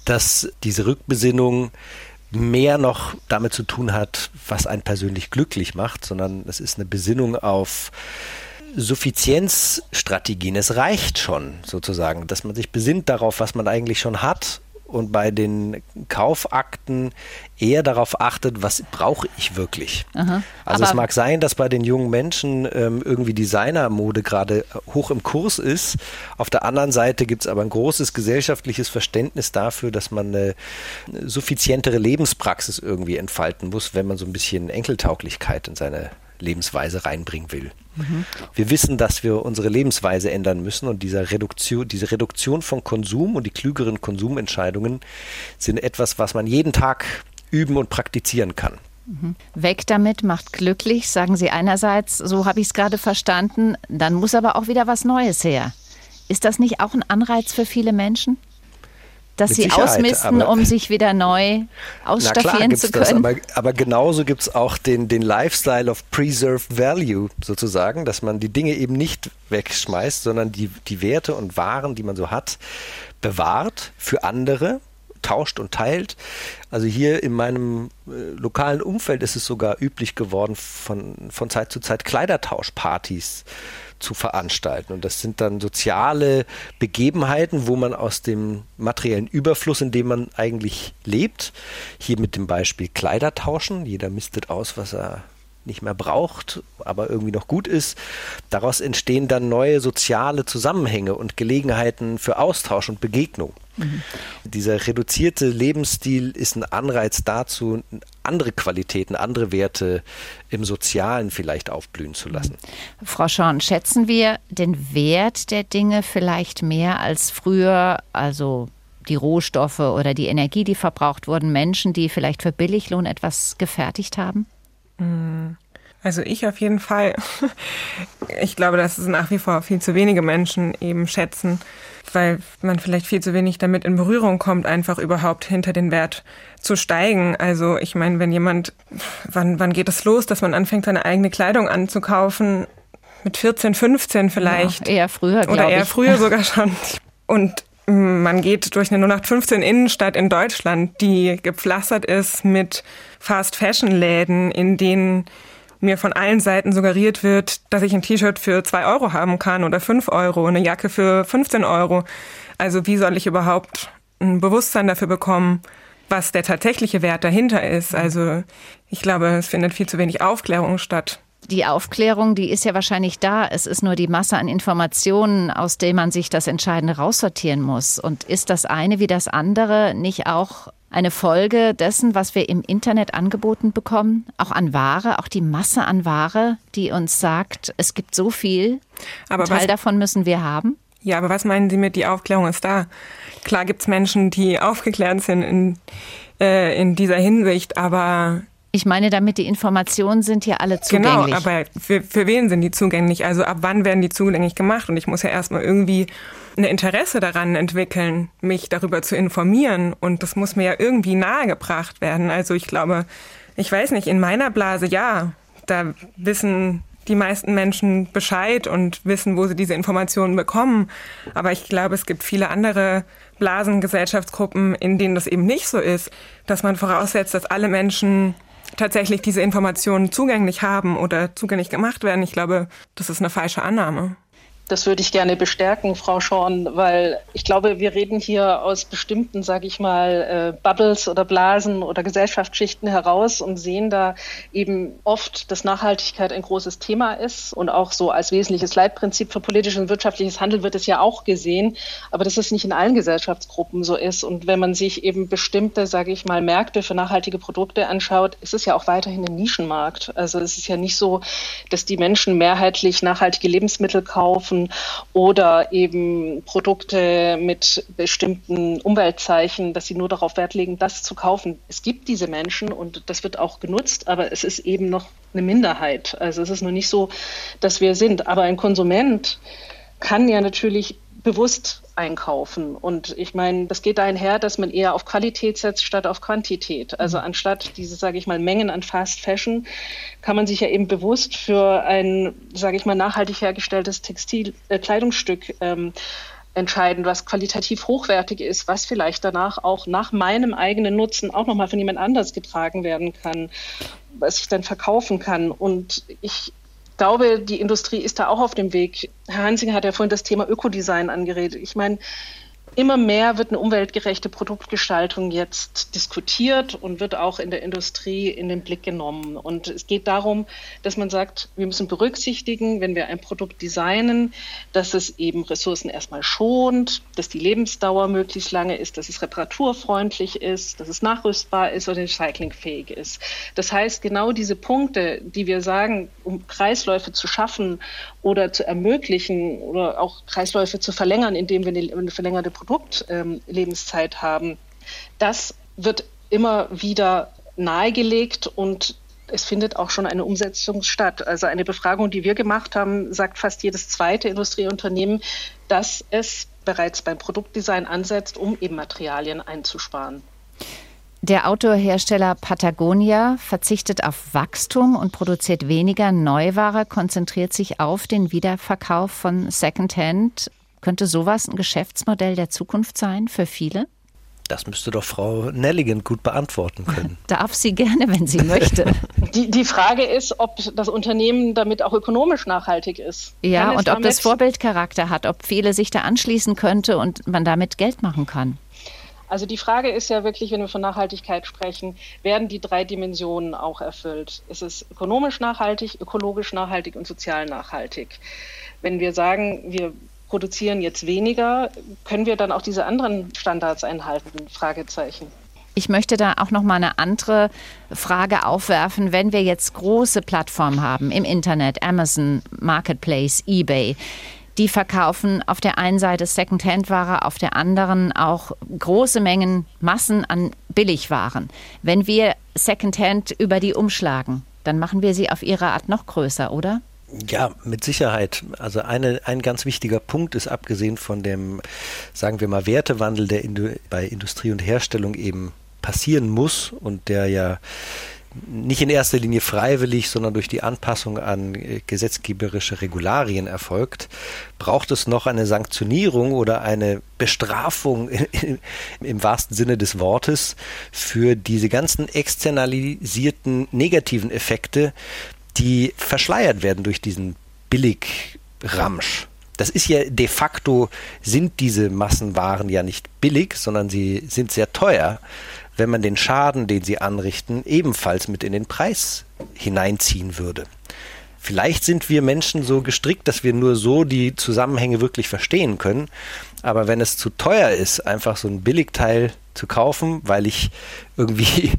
dass diese Rückbesinnung mehr noch damit zu tun hat, was einen persönlich glücklich macht, sondern es ist eine Besinnung auf Suffizienzstrategien. Es reicht schon sozusagen, dass man sich besinnt darauf, was man eigentlich schon hat und bei den Kaufakten eher darauf achtet, was brauche ich wirklich. Aha, also es mag sein, dass bei den jungen Menschen ähm, irgendwie Designermode gerade hoch im Kurs ist. Auf der anderen Seite gibt es aber ein großes gesellschaftliches Verständnis dafür, dass man eine suffizientere Lebenspraxis irgendwie entfalten muss, wenn man so ein bisschen Enkeltauglichkeit in seine Lebensweise reinbringen will. Mhm. Wir wissen, dass wir unsere Lebensweise ändern müssen und diese Reduktion, diese Reduktion von Konsum und die klügeren Konsumentscheidungen sind etwas, was man jeden Tag üben und praktizieren kann. Mhm. Weg damit macht glücklich, sagen Sie einerseits, so habe ich es gerade verstanden, dann muss aber auch wieder was Neues her. Ist das nicht auch ein Anreiz für viele Menschen? Dass sie ausmisten, aber, um sich wieder neu [LAUGHS] ausstaffieren klar, zu können. Das, aber, aber genauso gibt es auch den, den Lifestyle of Preserved Value sozusagen, dass man die Dinge eben nicht wegschmeißt, sondern die, die Werte und Waren, die man so hat, bewahrt für andere, tauscht und teilt. Also hier in meinem äh, lokalen Umfeld ist es sogar üblich geworden, von, von Zeit zu Zeit Kleidertauschpartys zu veranstalten. Und das sind dann soziale Begebenheiten, wo man aus dem materiellen Überfluss, in dem man eigentlich lebt, hier mit dem Beispiel Kleider tauschen, jeder mistet aus, was er nicht mehr braucht, aber irgendwie noch gut ist. Daraus entstehen dann neue soziale Zusammenhänge und Gelegenheiten für Austausch und Begegnung. Mhm. Dieser reduzierte Lebensstil ist ein Anreiz dazu, andere Qualitäten, andere Werte im Sozialen vielleicht aufblühen zu lassen. Frau Schorn, schätzen wir den Wert der Dinge vielleicht mehr als früher, also die Rohstoffe oder die Energie, die verbraucht wurden, Menschen, die vielleicht für Billiglohn etwas gefertigt haben? Mhm. Also ich auf jeden Fall. [LAUGHS] Ich glaube, dass es nach wie vor viel zu wenige Menschen eben schätzen, weil man vielleicht viel zu wenig damit in Berührung kommt, einfach überhaupt hinter den Wert zu steigen. Also ich meine, wenn jemand, wann, wann geht es los, dass man anfängt, seine eigene Kleidung anzukaufen? Mit 14, 15 vielleicht. Ja, eher früher, Oder eher ich. früher [LAUGHS] sogar schon. Und man geht durch eine 0815 Innenstadt in Deutschland, die gepflastert ist mit Fast-Fashion-Läden, in denen mir von allen Seiten suggeriert wird, dass ich ein T-Shirt für zwei Euro haben kann oder fünf Euro, eine Jacke für 15 Euro. Also wie soll ich überhaupt ein Bewusstsein dafür bekommen, was der tatsächliche Wert dahinter ist? Also ich glaube, es findet viel zu wenig Aufklärung statt. Die Aufklärung, die ist ja wahrscheinlich da. Es ist nur die Masse an Informationen, aus der man sich das Entscheidende raussortieren muss. Und ist das eine wie das andere nicht auch eine Folge dessen, was wir im Internet angeboten bekommen, auch an Ware, auch die Masse an Ware, die uns sagt, es gibt so viel, aber Teil davon müssen wir haben. Ja, aber was meinen Sie mit, die Aufklärung ist da? Klar gibt es Menschen, die aufgeklärt sind in, äh, in dieser Hinsicht, aber ich meine damit, die Informationen sind ja alle zugänglich. Genau, aber für, für wen sind die zugänglich? Also ab wann werden die zugänglich gemacht? Und ich muss ja erstmal irgendwie ein Interesse daran entwickeln, mich darüber zu informieren. Und das muss mir ja irgendwie nahegebracht werden. Also ich glaube, ich weiß nicht, in meiner Blase, ja, da wissen die meisten Menschen Bescheid und wissen, wo sie diese Informationen bekommen. Aber ich glaube, es gibt viele andere Blasengesellschaftsgruppen, in denen das eben nicht so ist, dass man voraussetzt, dass alle Menschen tatsächlich diese Informationen zugänglich haben oder zugänglich gemacht werden. Ich glaube, das ist eine falsche Annahme. Das würde ich gerne bestärken, Frau Schorn, weil ich glaube, wir reden hier aus bestimmten, sage ich mal, äh, Bubbles oder Blasen oder Gesellschaftsschichten heraus und sehen da eben oft, dass Nachhaltigkeit ein großes Thema ist und auch so als wesentliches Leitprinzip für politisches und wirtschaftliches Handeln wird es ja auch gesehen, aber dass es nicht in allen Gesellschaftsgruppen so ist. Und wenn man sich eben bestimmte, sage ich mal, Märkte für nachhaltige Produkte anschaut, ist es ja auch weiterhin ein Nischenmarkt. Also es ist ja nicht so, dass die Menschen mehrheitlich nachhaltige Lebensmittel kaufen kaufen oder eben Produkte mit bestimmten Umweltzeichen, dass sie nur darauf Wert legen, das zu kaufen. Es gibt diese Menschen und das wird auch genutzt, aber es ist eben noch eine Minderheit. Also es ist noch nicht so, dass wir sind. Aber ein Konsument kann ja natürlich bewusst einkaufen. Und ich meine, das geht einher, dass man eher auf Qualität setzt statt auf Quantität. Also mhm. anstatt diese, sage ich mal, Mengen an Fast Fashion kann man sich ja eben bewusst für ein, sage ich mal, nachhaltig hergestelltes Textil, äh, Kleidungsstück ähm, entscheiden, was qualitativ hochwertig ist, was vielleicht danach auch nach meinem eigenen Nutzen auch nochmal von jemand anders getragen werden kann, was ich dann verkaufen kann. Und ich glaube, die Industrie ist da auch auf dem Weg. Herr Hansinger hat ja vorhin das Thema Ökodesign angeredet. Ich meine, Immer mehr wird eine umweltgerechte Produktgestaltung jetzt diskutiert und wird auch in der Industrie in den Blick genommen. Und es geht darum, dass man sagt, wir müssen berücksichtigen, wenn wir ein Produkt designen, dass es eben Ressourcen erstmal schont, dass die Lebensdauer möglichst lange ist, dass es reparaturfreundlich ist, dass es nachrüstbar ist oder recyclingfähig ist. Das heißt, genau diese Punkte, die wir sagen, um Kreisläufe zu schaffen oder zu ermöglichen oder auch Kreisläufe zu verlängern, indem wir eine verlängerte Produktlebenszeit ähm, haben. Das wird immer wieder nahegelegt und es findet auch schon eine Umsetzung statt. Also eine Befragung, die wir gemacht haben, sagt fast jedes zweite Industrieunternehmen, dass es bereits beim Produktdesign ansetzt, um eben Materialien einzusparen. Der Autohersteller Patagonia verzichtet auf Wachstum und produziert weniger Neuware, konzentriert sich auf den Wiederverkauf von Secondhand. Könnte sowas ein Geschäftsmodell der Zukunft sein für viele? Das müsste doch Frau Nelligan gut beantworten können. [LAUGHS] Darf sie gerne, wenn sie möchte. [LAUGHS] Die, die Frage ist, ob das Unternehmen damit auch ökonomisch nachhaltig ist. Ja, und ob das Vorbildcharakter hat, ob viele sich da anschließen könnte und man damit Geld machen kann. Also die Frage ist ja wirklich, wenn wir von Nachhaltigkeit sprechen, werden die drei Dimensionen auch erfüllt? Ist es ökonomisch nachhaltig, ökologisch nachhaltig und sozial nachhaltig? Wenn wir sagen, wir produzieren jetzt weniger, können wir dann auch diese anderen Standards einhalten? Fragezeichen. Ich möchte da auch noch mal eine andere Frage aufwerfen. Wenn wir jetzt große Plattformen haben im Internet, Amazon, Marketplace, eBay, die verkaufen auf der einen Seite Secondhand-Ware, auf der anderen auch große Mengen, Massen an Billigwaren. Wenn wir Secondhand über die umschlagen, dann machen wir sie auf ihre Art noch größer, oder? Ja, mit Sicherheit. Also eine, ein ganz wichtiger Punkt ist, abgesehen von dem, sagen wir mal, Wertewandel, der Indu bei Industrie und Herstellung eben passieren muss und der ja nicht in erster Linie freiwillig, sondern durch die Anpassung an äh, gesetzgeberische Regularien erfolgt, braucht es noch eine Sanktionierung oder eine Bestrafung [LAUGHS] im wahrsten Sinne des Wortes für diese ganzen externalisierten negativen Effekte, die verschleiert werden durch diesen Billigramsch. Das ist ja de facto, sind diese Massenwaren ja nicht billig, sondern sie sind sehr teuer, wenn man den Schaden, den sie anrichten, ebenfalls mit in den Preis hineinziehen würde. Vielleicht sind wir Menschen so gestrickt, dass wir nur so die Zusammenhänge wirklich verstehen können. Aber wenn es zu teuer ist, einfach so ein Billigteil zu kaufen, weil ich irgendwie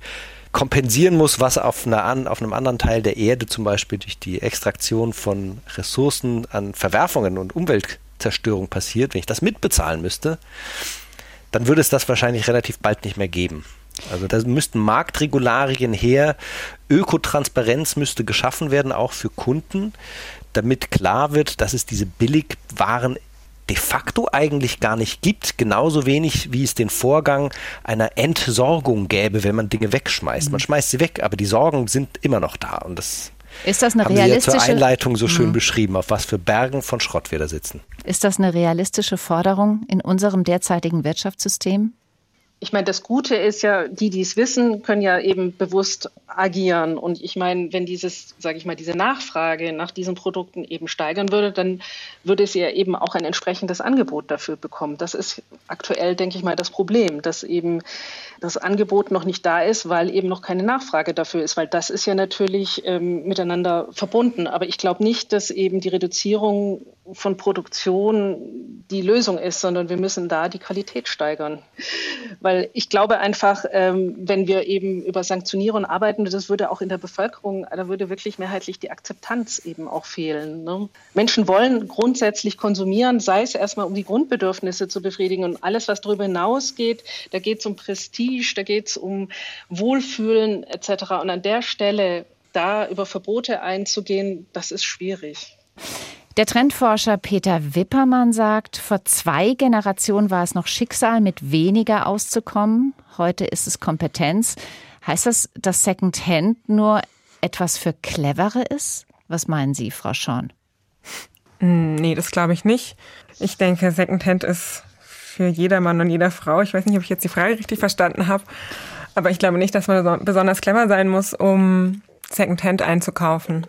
kompensieren muss, was auf, einer, auf einem anderen Teil der Erde zum Beispiel durch die Extraktion von Ressourcen an Verwerfungen und Umweltzerstörung passiert, wenn ich das mitbezahlen müsste, dann würde es das wahrscheinlich relativ bald nicht mehr geben. Also da müssten Marktregularien her, Ökotransparenz müsste geschaffen werden, auch für Kunden, damit klar wird, dass es diese Billigwaren de facto eigentlich gar nicht gibt, genauso wenig wie es den Vorgang einer Entsorgung gäbe, wenn man Dinge wegschmeißt. Man mhm. schmeißt sie weg, aber die Sorgen sind immer noch da und das ist das eine haben realistische Sie ja zur Einleitung so schön mhm. beschrieben, auf was für Bergen von Schrott wir da sitzen. Ist das eine realistische Forderung in unserem derzeitigen Wirtschaftssystem? Ich meine, das Gute ist ja, die, die es wissen, können ja eben bewusst agieren. Und ich meine, wenn dieses, sage ich mal, diese Nachfrage nach diesen Produkten eben steigern würde, dann würde es ja eben auch ein entsprechendes Angebot dafür bekommen. Das ist aktuell, denke ich mal, das Problem, dass eben das Angebot noch nicht da ist, weil eben noch keine Nachfrage dafür ist, weil das ist ja natürlich ähm, miteinander verbunden. Aber ich glaube nicht, dass eben die Reduzierung von Produktion die Lösung ist, sondern wir müssen da die Qualität steigern. Weil ich glaube einfach, ähm, wenn wir eben über Sanktionierung arbeiten, das würde auch in der Bevölkerung, da würde wirklich mehrheitlich die Akzeptanz eben auch fehlen. Ne? Menschen wollen grundsätzlich konsumieren, sei es erstmal um die Grundbedürfnisse zu befriedigen und alles, was darüber hinausgeht, da geht es um Prestige, da geht es um Wohlfühlen etc. Und an der Stelle da über Verbote einzugehen, das ist schwierig. Der Trendforscher Peter Wippermann sagt, vor zwei Generationen war es noch Schicksal, mit weniger auszukommen. Heute ist es Kompetenz. Heißt das, dass Secondhand nur etwas für Clevere ist? Was meinen Sie, Frau Schorn? Hm, nee, das glaube ich nicht. Ich denke, Secondhand ist für jeder Mann und jeder Frau. Ich weiß nicht, ob ich jetzt die Frage richtig verstanden habe. Aber ich glaube nicht, dass man besonders clever sein muss, um Secondhand einzukaufen.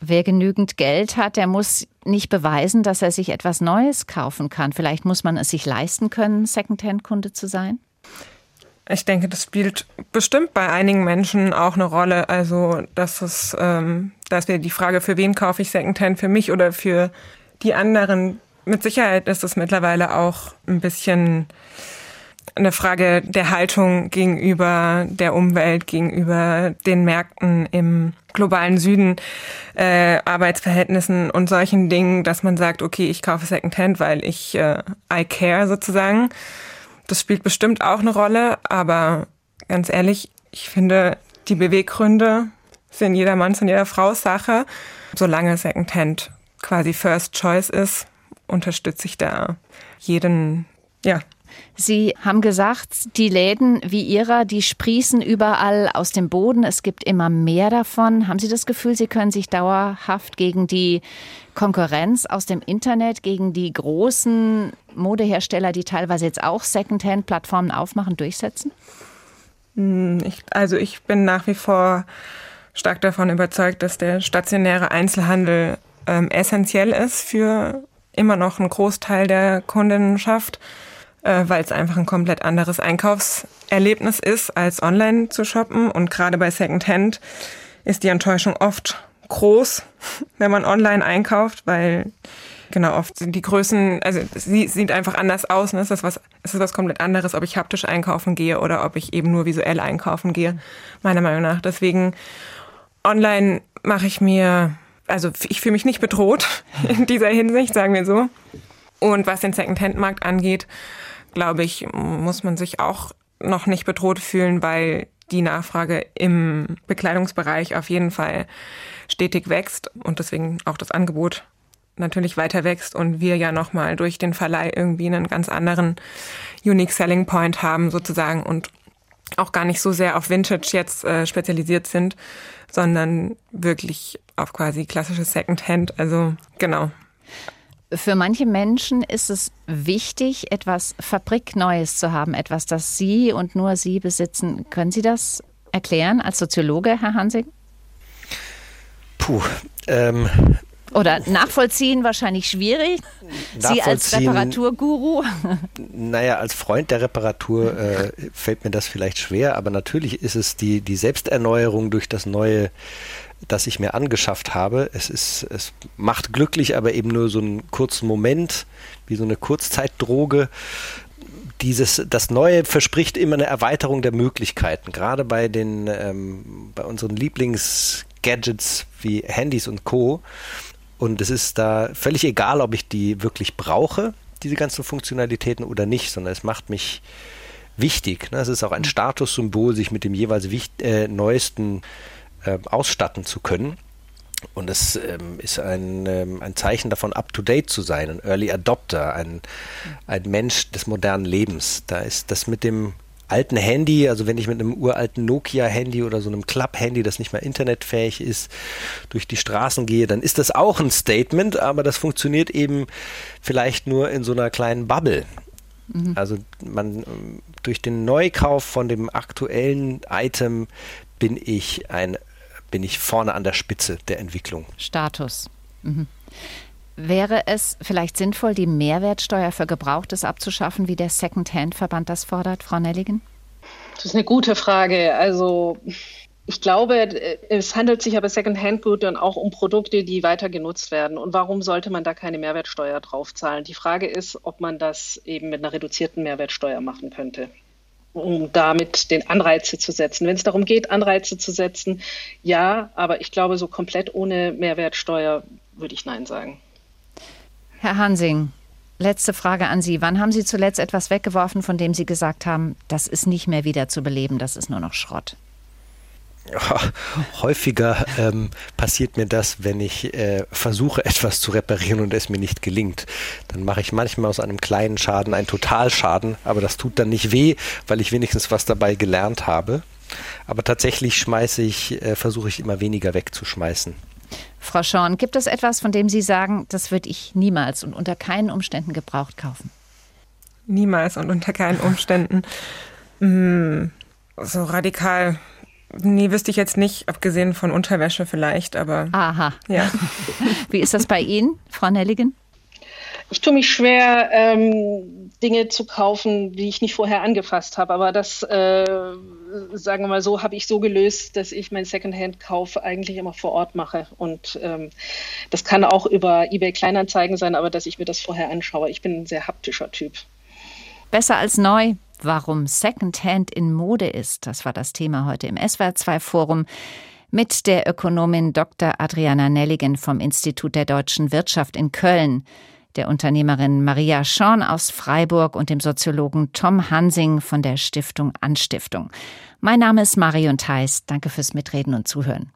Wer genügend Geld hat, der muss nicht beweisen, dass er sich etwas Neues kaufen kann. Vielleicht muss man es sich leisten können, Secondhand-Kunde zu sein. Ich denke, das spielt bestimmt bei einigen Menschen auch eine Rolle. Also, dass es, ähm, dass wir die Frage, für wen kaufe ich Secondhand, für mich oder für die anderen. Mit Sicherheit ist es mittlerweile auch ein bisschen eine Frage der Haltung gegenüber der Umwelt, gegenüber den Märkten im globalen Süden, äh, Arbeitsverhältnissen und solchen Dingen, dass man sagt, okay, ich kaufe Secondhand, weil ich äh, I care sozusagen. Das spielt bestimmt auch eine Rolle, aber ganz ehrlich, ich finde, die Beweggründe sind jeder Manns und jeder Frau Sache. Solange Secondhand quasi First Choice ist unterstütze ich da jeden, ja, Sie haben gesagt, die Läden wie Ihrer, die sprießen überall aus dem Boden. Es gibt immer mehr davon. Haben Sie das Gefühl, Sie können sich dauerhaft gegen die Konkurrenz aus dem Internet, gegen die großen Modehersteller, die teilweise jetzt auch Secondhand-Plattformen aufmachen, durchsetzen? Hm, ich, also ich bin nach wie vor stark davon überzeugt, dass der stationäre Einzelhandel ähm, essentiell ist für immer noch einen Großteil der Kundenschaft äh, weil es einfach ein komplett anderes Einkaufserlebnis ist, als online zu shoppen. Und gerade bei Secondhand ist die Enttäuschung oft groß, [LAUGHS] wenn man online einkauft, weil genau oft die Größen, also sie sieht einfach anders aus. Ne? Es ist was, es ist was komplett anderes, ob ich haptisch einkaufen gehe oder ob ich eben nur visuell einkaufen gehe, meiner Meinung nach. Deswegen online mache ich mir, also ich fühle mich nicht bedroht [LAUGHS] in dieser Hinsicht, sagen wir so. Und was den Secondhand-Markt angeht, glaube ich, muss man sich auch noch nicht bedroht fühlen, weil die Nachfrage im Bekleidungsbereich auf jeden Fall stetig wächst und deswegen auch das Angebot natürlich weiter wächst und wir ja nochmal durch den Verleih irgendwie einen ganz anderen Unique Selling Point haben sozusagen und auch gar nicht so sehr auf Vintage jetzt äh, spezialisiert sind, sondern wirklich auf quasi klassisches Secondhand. Also genau, für manche Menschen ist es wichtig, etwas Fabrikneues zu haben, etwas, das Sie und nur Sie besitzen. Können Sie das erklären als Soziologe, Herr Hansing? Puh, ähm, oder nachvollziehen wahrscheinlich schwierig. Sie als Reparaturguru? Naja, als Freund der Reparatur äh, fällt mir das vielleicht schwer, aber natürlich ist es die, die Selbsterneuerung durch das neue das ich mir angeschafft habe. Es ist, es macht glücklich, aber eben nur so einen kurzen Moment, wie so eine Kurzzeitdroge. Dieses, das Neue verspricht immer eine Erweiterung der Möglichkeiten, gerade bei den, ähm, bei unseren Lieblingsgadgets wie Handys und Co. Und es ist da völlig egal, ob ich die wirklich brauche, diese ganzen Funktionalitäten oder nicht, sondern es macht mich wichtig. Ne? Es ist auch ein Statussymbol, sich mit dem jeweils wichtig, äh, neuesten äh, ausstatten zu können. Und es ähm, ist ein, ähm, ein Zeichen davon, up-to-date zu sein, ein Early Adopter, ein, ein Mensch des modernen Lebens. Da ist das mit dem alten Handy, also wenn ich mit einem uralten Nokia-Handy oder so einem Club-Handy, das nicht mehr internetfähig ist, durch die Straßen gehe, dann ist das auch ein Statement, aber das funktioniert eben vielleicht nur in so einer kleinen Bubble. Mhm. Also man durch den Neukauf von dem aktuellen Item bin ich ein bin ich vorne an der Spitze der Entwicklung. Status. Mhm. Wäre es vielleicht sinnvoll, die Mehrwertsteuer für Gebrauchtes abzuschaffen, wie der Second-Hand-Verband das fordert, Frau Nelligen? Das ist eine gute Frage. Also ich glaube, es handelt sich aber Second-Hand-Gut dann auch um Produkte, die weiter genutzt werden. Und warum sollte man da keine Mehrwertsteuer draufzahlen? Die Frage ist, ob man das eben mit einer reduzierten Mehrwertsteuer machen könnte um damit den Anreize zu setzen. Wenn es darum geht, Anreize zu setzen, ja, aber ich glaube, so komplett ohne Mehrwertsteuer würde ich Nein sagen. Herr Hansing, letzte Frage an Sie. Wann haben Sie zuletzt etwas weggeworfen, von dem Sie gesagt haben, das ist nicht mehr wieder zu beleben, das ist nur noch Schrott? Häufiger ähm, passiert mir das, wenn ich äh, versuche, [LAUGHS] etwas zu reparieren und es mir nicht gelingt. Dann mache ich manchmal aus einem kleinen Schaden einen Totalschaden, aber das tut dann nicht weh, weil ich wenigstens was dabei gelernt habe. Aber tatsächlich schmeiße ich, äh, versuche ich immer weniger wegzuschmeißen. Frau Schorn, gibt es etwas, von dem Sie sagen, das würde ich niemals und unter keinen Umständen gebraucht kaufen? Niemals und unter keinen Umständen. Hm, so radikal Nee, wüsste ich jetzt nicht, abgesehen von Unterwäsche vielleicht, aber. Aha. Ja. [LAUGHS] Wie ist das bei Ihnen, Frau Nelligen? Ich tue mich schwer, ähm, Dinge zu kaufen, die ich nicht vorher angefasst habe. Aber das, äh, sagen wir mal so, habe ich so gelöst, dass ich meinen Secondhand-Kauf eigentlich immer vor Ort mache. Und ähm, das kann auch über eBay Kleinanzeigen sein, aber dass ich mir das vorher anschaue. Ich bin ein sehr haptischer Typ. Besser als neu. Warum Secondhand in Mode ist, das war das Thema heute im SWR2 Forum mit der Ökonomin Dr. Adriana Nelligen vom Institut der deutschen Wirtschaft in Köln, der Unternehmerin Maria Schorn aus Freiburg und dem Soziologen Tom Hansing von der Stiftung Anstiftung. Mein Name ist Marion Theis. Danke fürs Mitreden und Zuhören.